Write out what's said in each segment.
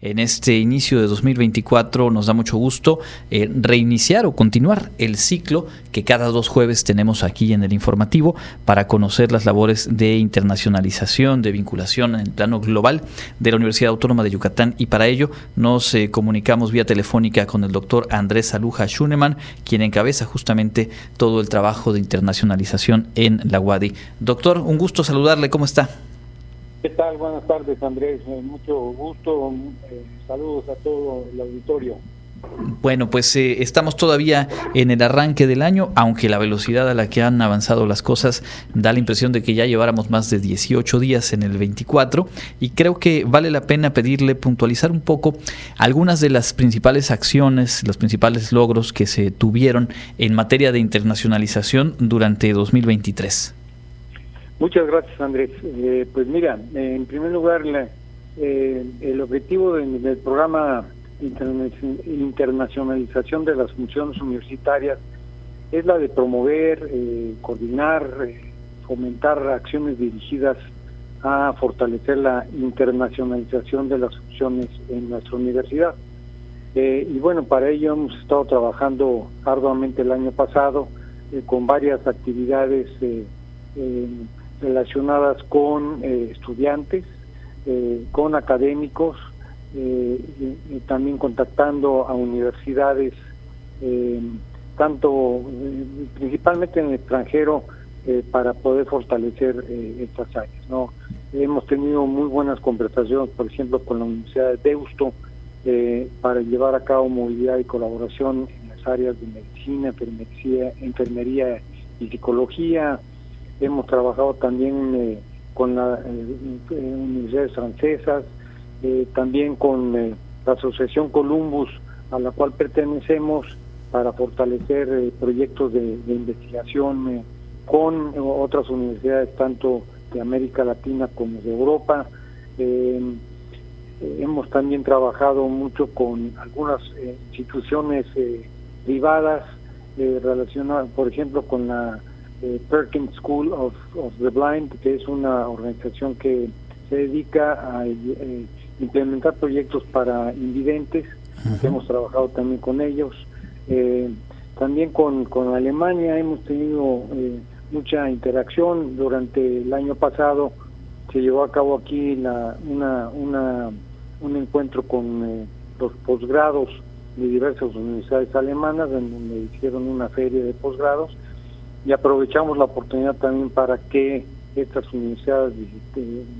en este inicio de 2024 nos da mucho gusto eh, reiniciar o continuar el ciclo que cada dos jueves tenemos aquí en el informativo para conocer las labores de internacionalización, de vinculación en el plano global de la Universidad Autónoma de Yucatán y para ello nos eh, comunicamos vía telefónica con el doctor Andrés Aluja Schunemann, quien encabeza justamente todo el trabajo de internacionalización en la UADI. Doctor, un gusto saludarle, ¿cómo está? ¿Qué tal? Buenas tardes, Andrés. Eh, mucho gusto. Eh, saludos a todo el auditorio. Bueno, pues eh, estamos todavía en el arranque del año, aunque la velocidad a la que han avanzado las cosas da la impresión de que ya lleváramos más de 18 días en el 24 y creo que vale la pena pedirle puntualizar un poco algunas de las principales acciones, los principales logros que se tuvieron en materia de internacionalización durante 2023. Muchas gracias, Andrés. Eh, pues mira, en primer lugar, eh, el objetivo del, programa internacionalización de las funciones universitarias es la de promover, eh, coordinar, fomentar acciones dirigidas a fortalecer la internacionalización de las funciones en nuestra universidad. y bueno, para ello hemos estado trabajando arduamente el año pasado con varias actividades relacionadas con eh, estudiantes, eh, con académicos, eh, también contactando a universidades, tanto principalmente en el extranjero, para poder fortalecer estas áreas. ¿no? Hemos tenido muy buenas conversaciones, por ejemplo, con la Universidad de Deusto, para llevar a cabo movilidad y colaboración en las áreas de medicina, enfermería, enfermería y psicología, Hemos trabajado también eh, con las eh, universidades francesas, eh, también con la Asociación Columbus, a la cual pertenecemos, para fortalecer proyectos de, investigación con otras universidades, tanto de América Latina como de Europa. hemos también trabajado mucho con algunas instituciones privadas relacionadas, por ejemplo, con la eh, Perkins School of, the Blind, que es una organización que se dedica a eh, implementar proyectos para invidentes. Hemos trabajado también con ellos. Eh, también con, con Alemania hemos tenido mucha interacción. Durante el año pasado se llevó a cabo aquí la, una, una, un encuentro con los posgrados de diversas universidades alemanas, en donde hicieron una feria de posgrados y aprovechamos la oportunidad también para que estas universidades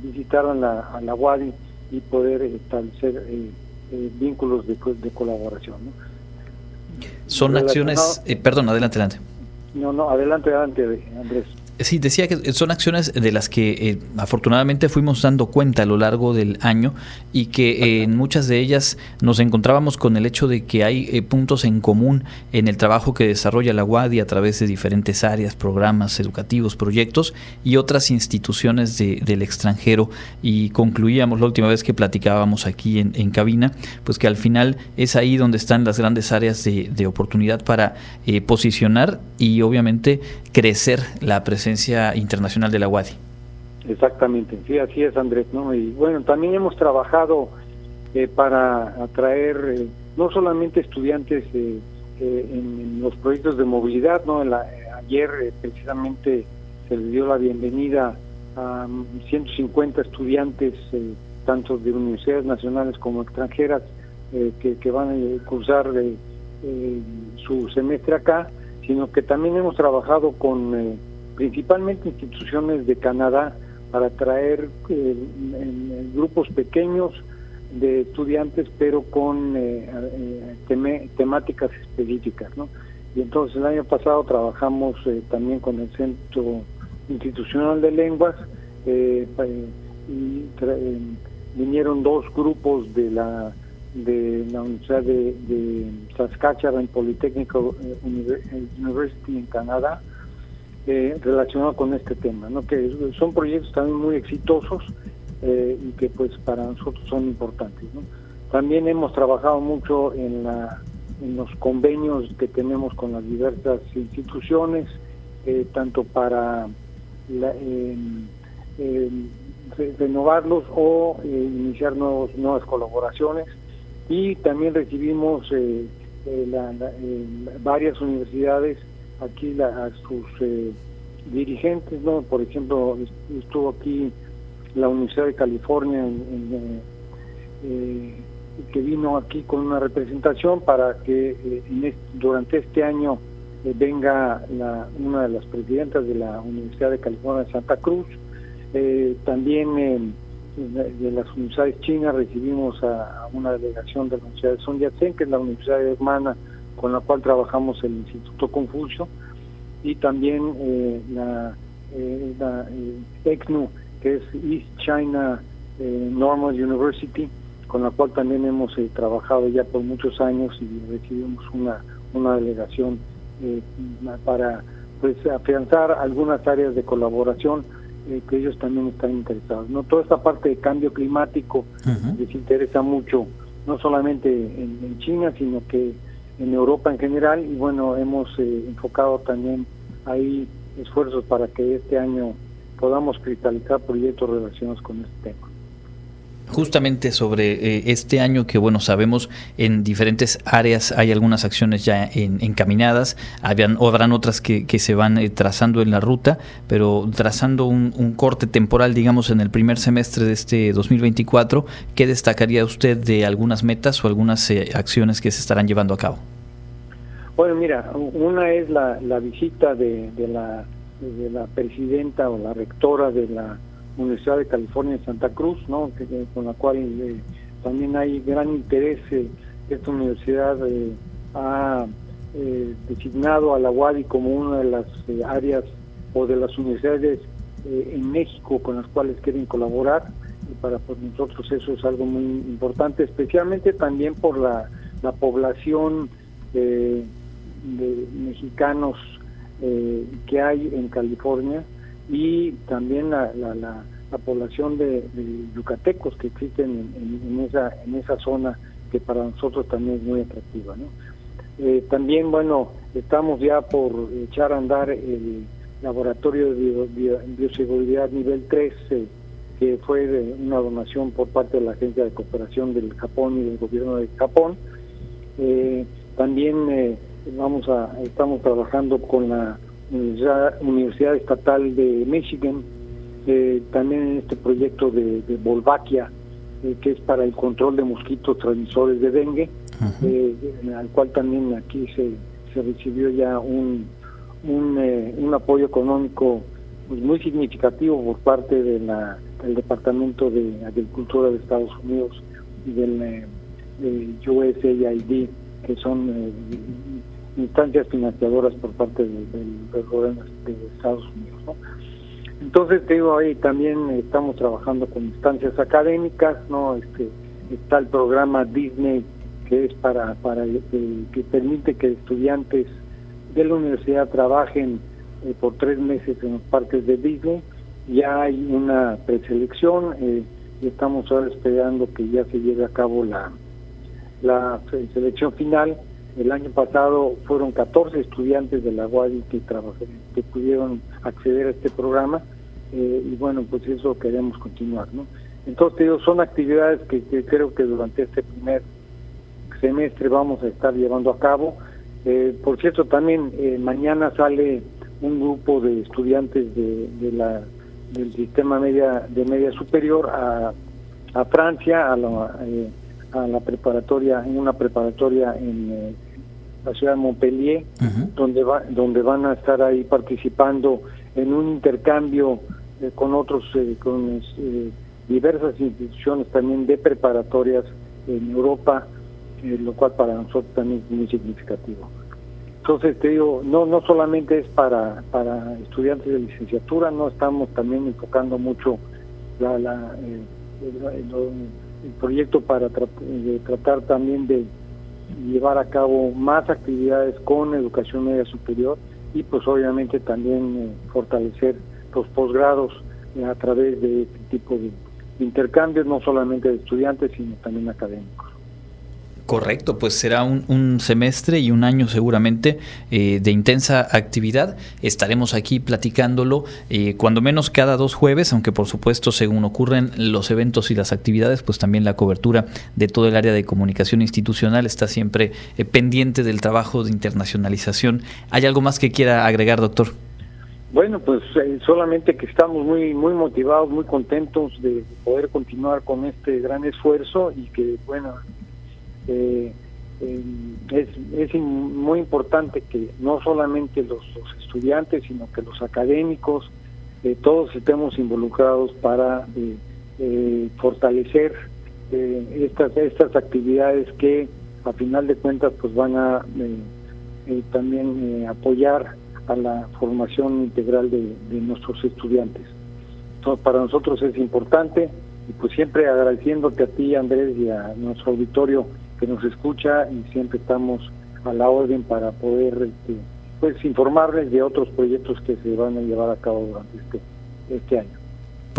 visitaran la, a la UADI y poder establecer eh, eh, vínculos de, de colaboración. Son acciones, eh, perdón, adelante, adelante. No, no, adelante, adelante, Andrés. Sí, decía que son acciones de las que eh, afortunadamente fuimos dando cuenta a lo largo del año y que eh, en muchas de ellas nos encontrábamos con el hecho de que hay eh, puntos en común en el trabajo que desarrolla la UADI a través de diferentes áreas, programas educativos, proyectos y otras instituciones del extranjero. Y concluíamos la última vez que platicábamos aquí en, cabina, pues que al final es ahí donde están las grandes áreas de, de oportunidad para posicionar y obviamente crecer la presencia internacional de la UADI. Exactamente, sí, así es Andrés, ¿no? Y bueno, también hemos trabajado eh, para atraer eh, no solamente estudiantes eh, en, los proyectos de movilidad, ¿no? ayer precisamente se le dio la bienvenida a 150 estudiantes, tanto de universidades nacionales como extranjeras, que, que, van a cursar su semestre acá, sino que también hemos trabajado con principalmente instituciones de Canadá, para traer eh, grupos pequeños de estudiantes, pero con eh, eh, temáticas específicas. ¿no? Y entonces el año pasado trabajamos también con el Centro Institucional de Lenguas y vinieron dos grupos de la de la Universidad de, de Saskatchewan Polytechnic University en Canadá eh, relacionado con este tema, ¿no? que son proyectos también muy exitosos eh, y que pues para nosotros son importantes. También hemos trabajado mucho en, la, los convenios que tenemos con las diversas instituciones, eh, tanto para renovarlos o iniciar nuevos, nuevas colaboraciones y también recibimos varias universidades aquí a sus dirigentes, ¿no? Por ejemplo, estuvo aquí la Universidad de California en, que vino aquí con una representación para que eh, durante este año eh, venga la, una de las presidentas de la Universidad de California de Santa Cruz. Eh, también de las universidades chinas recibimos a, una delegación de la Universidad de Sun Yat-sen, que es la universidad hermana con la cual trabajamos el Instituto Confucio, y también la, la ECNU, que es East China Normal University, con la cual también hemos eh, trabajado ya por muchos años y recibimos una, una delegación eh, para pues afianzar algunas áreas de colaboración eh, que ellos también están interesados. no Toda esta parte de cambio climático les interesa mucho, no solamente en, China, sino que en Europa en general, y bueno, hemos enfocado también ahí esfuerzos para que este año podamos cristalizar proyectos relacionados con este tema justamente sobre eh, este año que, bueno, sabemos en diferentes áreas hay algunas acciones ya encaminadas, habían, habrán otras que, se van eh, trazando en la ruta, pero trazando un, corte temporal, digamos, en el primer semestre de este 2024, ¿qué destacaría usted de algunas metas o algunas eh, acciones que se estarán llevando a cabo? Bueno, mira, una es la, visita de, la, de la presidenta o la rectora de la Universidad de California en Santa Cruz, ¿no? con la cual eh, también hay gran interés. Eh, esta universidad eh, ha designado a la UADI como una de las áreas o de las universidades en México con las cuales quieren colaborar. Y para pues, nosotros eso es algo muy importante, especialmente también por la, población de mexicanos que hay en California y también la, la, la, población de, yucatecos que existen en, esa, en esa zona que para nosotros también es muy atractiva. ¿no? Eh, también, bueno, estamos ya por echar a andar el laboratorio de bioseguridad nivel 3, eh, que fue una donación por parte de la Agencia de Cooperación del Japón y del Gobierno de Japón. Eh, también vamos a estamos trabajando con la Universidad Estatal de Michigan, eh, también en este proyecto de, de Volvaquia, eh, que es para el control de mosquitos transmisores de dengue, eh, al cual también aquí se, se recibió ya un, un, apoyo económico pues, muy significativo por parte de la, del Departamento de Agricultura de Estados Unidos y del, del USAID, que son instancias financiadoras por parte del, gobierno de Estados Unidos. Entonces, te digo, ahí también estamos trabajando con instancias académicas, ¿no? Este, está el programa Disney, que es para, para que permite que estudiantes de la universidad trabajen eh, por tres meses en los parques de Disney. Ya hay una preselección eh, y estamos ahora esperando que ya se lleve a cabo la, la selección final el año pasado fueron 14 estudiantes de la UADI que, que pudieron acceder a este programa eh, y bueno, pues eso queremos continuar. ¿no? Entonces, digo, son actividades que, creo que durante este primer semestre vamos a estar llevando a cabo. Eh, por cierto, también eh, mañana sale un grupo de estudiantes de, la del sistema media de media superior a, a Francia, a la, a la preparatoria, en una preparatoria en la ciudad de Montpellier, donde, va, donde van a estar ahí participando en un intercambio eh, con otros, eh, con eh, diversas instituciones también de preparatorias en Europa, lo cual para nosotros también es muy significativo. Entonces te digo, no no solamente es para para estudiantes de licenciatura, no estamos también enfocando mucho la, la el, proyecto para tratar también de llevar a cabo más actividades con educación media superior y pues obviamente también eh, fortalecer los posgrados eh, a través de este tipo de intercambios, no solamente de estudiantes, sino también académicos. Correcto, pues será un, semestre y un año seguramente eh, de intensa actividad. Estaremos aquí platicándolo eh, cuando menos cada dos jueves, aunque por supuesto según ocurren los eventos y las actividades, pues también la cobertura de todo el área de comunicación institucional está siempre eh, pendiente del trabajo de internacionalización. ¿Hay algo más que quiera agregar, doctor? Bueno, pues solamente que estamos muy muy motivados, muy contentos de poder continuar con este gran esfuerzo y que bueno eh, es, es muy importante que no solamente los, estudiantes, sino que los académicos, eh, todos estemos involucrados para eh, eh, fortalecer estas, estas actividades que a final de cuentas pues van a también apoyar a la formación integral de, de nuestros estudiantes. Entonces, para nosotros es importante y pues siempre agradeciéndote a ti Andrés y a nuestro auditorio que nos escucha y siempre estamos a la orden para poder este, pues informarles de otros proyectos que se van a llevar a cabo durante este, este año.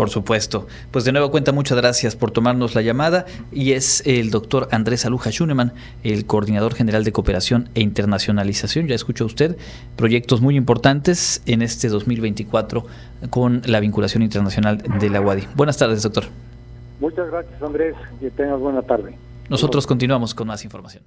Por supuesto. Pues de nuevo cuenta, muchas gracias por tomarnos la llamada y es el doctor Andrés Aluja Schunemann, el coordinador general de cooperación e internacionalización. Ya escuchó usted proyectos muy importantes en este 2024 con la vinculación internacional de la UADI. Buenas tardes, doctor. Muchas gracias, Andrés. Que tengas buena tarde. Nosotros continuamos con más información.